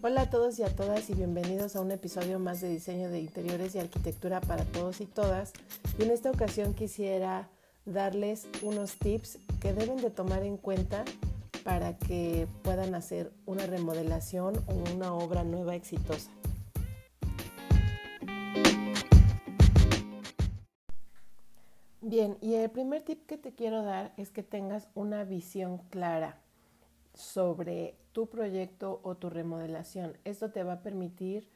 Hola a todos y a todas y bienvenidos a un episodio más de diseño de interiores y arquitectura para todos y todas. Y en esta ocasión quisiera darles unos tips que deben de tomar en cuenta para que puedan hacer una remodelación o una obra nueva exitosa. Bien, y el primer tip que te quiero dar es que tengas una visión clara sobre tu proyecto o tu remodelación. Esto te va a permitir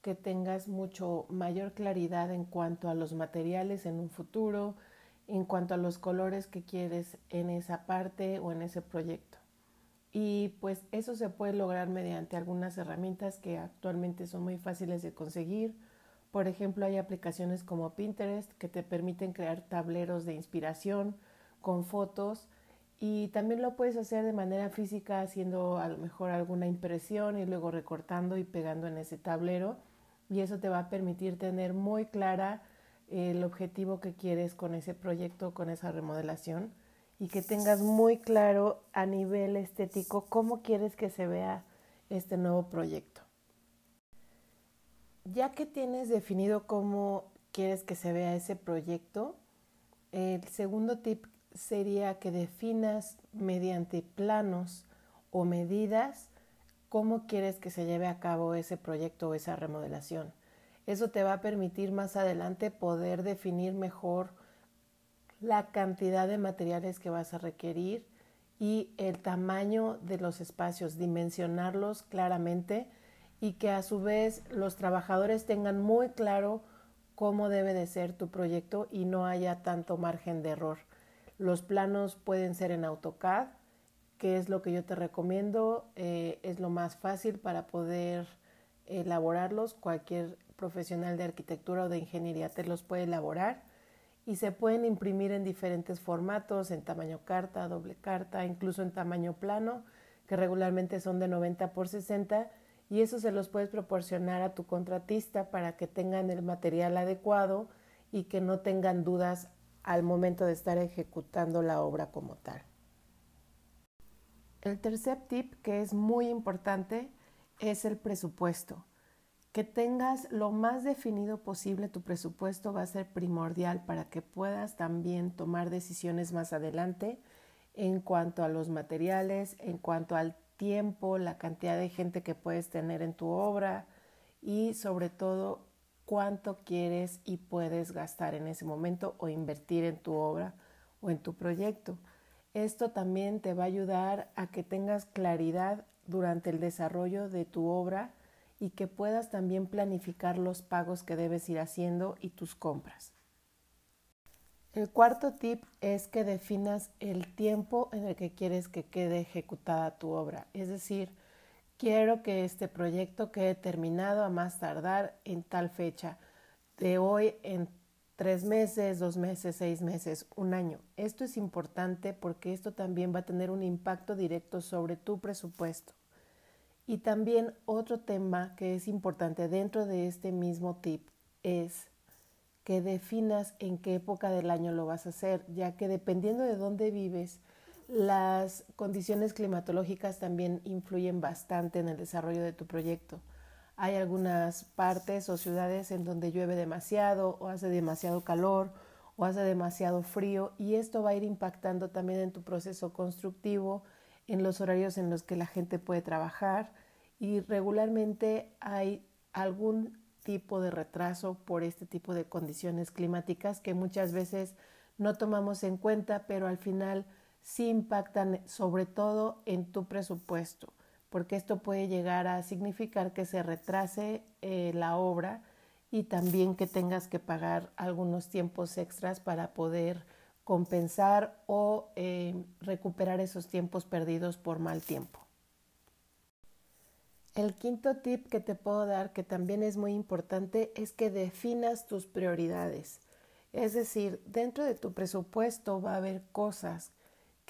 que tengas mucho mayor claridad en cuanto a los materiales en un futuro, en cuanto a los colores que quieres en esa parte o en ese proyecto. Y pues eso se puede lograr mediante algunas herramientas que actualmente son muy fáciles de conseguir. Por ejemplo, hay aplicaciones como Pinterest que te permiten crear tableros de inspiración con fotos y también lo puedes hacer de manera física haciendo a lo mejor alguna impresión y luego recortando y pegando en ese tablero. Y eso te va a permitir tener muy clara el objetivo que quieres con ese proyecto, con esa remodelación y que tengas muy claro a nivel estético cómo quieres que se vea este nuevo proyecto. Ya que tienes definido cómo quieres que se vea ese proyecto, el segundo tip sería que definas mediante planos o medidas cómo quieres que se lleve a cabo ese proyecto o esa remodelación. Eso te va a permitir más adelante poder definir mejor la cantidad de materiales que vas a requerir y el tamaño de los espacios, dimensionarlos claramente y que a su vez los trabajadores tengan muy claro cómo debe de ser tu proyecto y no haya tanto margen de error. Los planos pueden ser en AutoCAD, que es lo que yo te recomiendo, eh, es lo más fácil para poder elaborarlos. Cualquier profesional de arquitectura o de ingeniería te los puede elaborar y se pueden imprimir en diferentes formatos, en tamaño carta, doble carta, incluso en tamaño plano, que regularmente son de 90 por 60 y eso se los puedes proporcionar a tu contratista para que tengan el material adecuado y que no tengan dudas al momento de estar ejecutando la obra como tal. El tercer tip que es muy importante es el presupuesto. Que tengas lo más definido posible tu presupuesto va a ser primordial para que puedas también tomar decisiones más adelante en cuanto a los materiales, en cuanto al tiempo, la cantidad de gente que puedes tener en tu obra y sobre todo cuánto quieres y puedes gastar en ese momento o invertir en tu obra o en tu proyecto. Esto también te va a ayudar a que tengas claridad durante el desarrollo de tu obra y que puedas también planificar los pagos que debes ir haciendo y tus compras. El cuarto tip es que definas el tiempo en el que quieres que quede ejecutada tu obra, es decir, quiero que este proyecto quede terminado a más tardar en tal fecha, de hoy en tres meses, dos meses, seis meses, un año. Esto es importante porque esto también va a tener un impacto directo sobre tu presupuesto. Y también otro tema que es importante dentro de este mismo tip es que definas en qué época del año lo vas a hacer, ya que dependiendo de dónde vives, las condiciones climatológicas también influyen bastante en el desarrollo de tu proyecto. Hay algunas partes o ciudades en donde llueve demasiado o hace demasiado calor o hace demasiado frío y esto va a ir impactando también en tu proceso constructivo, en los horarios en los que la gente puede trabajar y regularmente hay algún tipo de retraso por este tipo de condiciones climáticas que muchas veces no tomamos en cuenta, pero al final sí impactan sobre todo en tu presupuesto, porque esto puede llegar a significar que se retrase eh, la obra y también que tengas que pagar algunos tiempos extras para poder compensar o eh, recuperar esos tiempos perdidos por mal tiempo. El quinto tip que te puedo dar, que también es muy importante, es que definas tus prioridades. Es decir, dentro de tu presupuesto va a haber cosas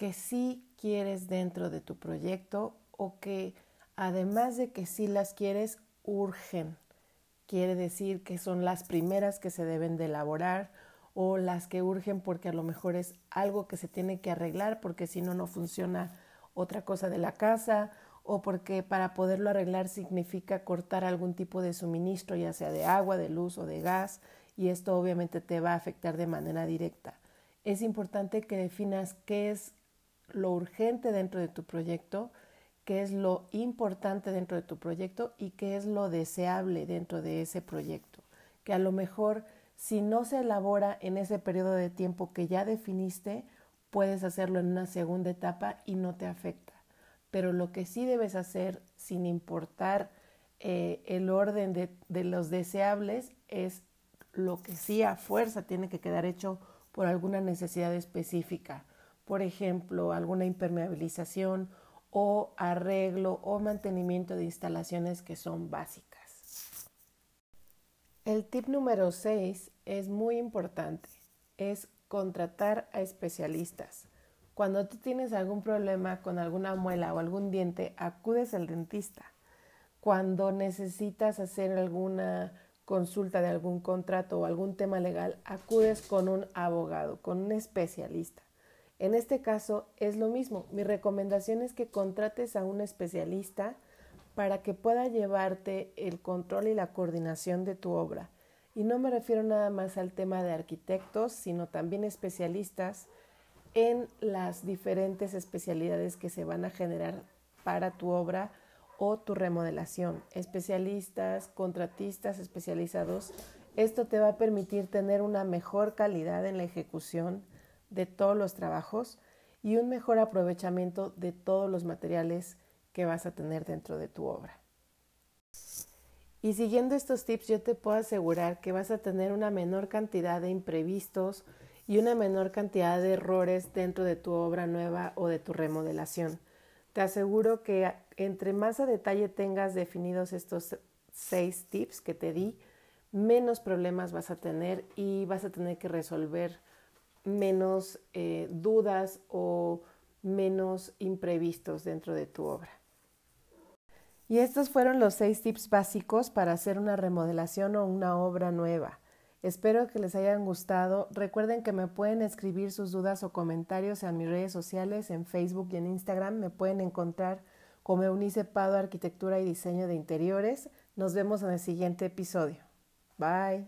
que sí quieres dentro de tu proyecto o que además de que sí las quieres, urgen. Quiere decir que son las primeras que se deben de elaborar o las que urgen porque a lo mejor es algo que se tiene que arreglar porque si no no funciona otra cosa de la casa o porque para poderlo arreglar significa cortar algún tipo de suministro, ya sea de agua, de luz o de gas, y esto obviamente te va a afectar de manera directa. Es importante que definas qué es lo urgente dentro de tu proyecto, qué es lo importante dentro de tu proyecto y qué es lo deseable dentro de ese proyecto. Que a lo mejor si no se elabora en ese periodo de tiempo que ya definiste, puedes hacerlo en una segunda etapa y no te afecta. Pero lo que sí debes hacer, sin importar eh, el orden de, de los deseables, es lo que sí a fuerza tiene que quedar hecho por alguna necesidad específica. Por ejemplo, alguna impermeabilización o arreglo o mantenimiento de instalaciones que son básicas. El tip número 6 es muy importante, es contratar a especialistas. Cuando tú tienes algún problema con alguna muela o algún diente, acudes al dentista. Cuando necesitas hacer alguna consulta de algún contrato o algún tema legal, acudes con un abogado, con un especialista. En este caso es lo mismo. Mi recomendación es que contrates a un especialista para que pueda llevarte el control y la coordinación de tu obra. Y no me refiero nada más al tema de arquitectos, sino también especialistas en las diferentes especialidades que se van a generar para tu obra o tu remodelación. Especialistas, contratistas especializados. Esto te va a permitir tener una mejor calidad en la ejecución de todos los trabajos y un mejor aprovechamiento de todos los materiales que vas a tener dentro de tu obra. Y siguiendo estos tips yo te puedo asegurar que vas a tener una menor cantidad de imprevistos y una menor cantidad de errores dentro de tu obra nueva o de tu remodelación. Te aseguro que entre más a detalle tengas definidos estos seis tips que te di, menos problemas vas a tener y vas a tener que resolver menos eh, dudas o menos imprevistos dentro de tu obra. Y estos fueron los seis tips básicos para hacer una remodelación o una obra nueva. Espero que les hayan gustado. Recuerden que me pueden escribir sus dudas o comentarios en mis redes sociales, en Facebook y en Instagram. Me pueden encontrar como Eunice Pado Arquitectura y Diseño de Interiores. Nos vemos en el siguiente episodio. Bye.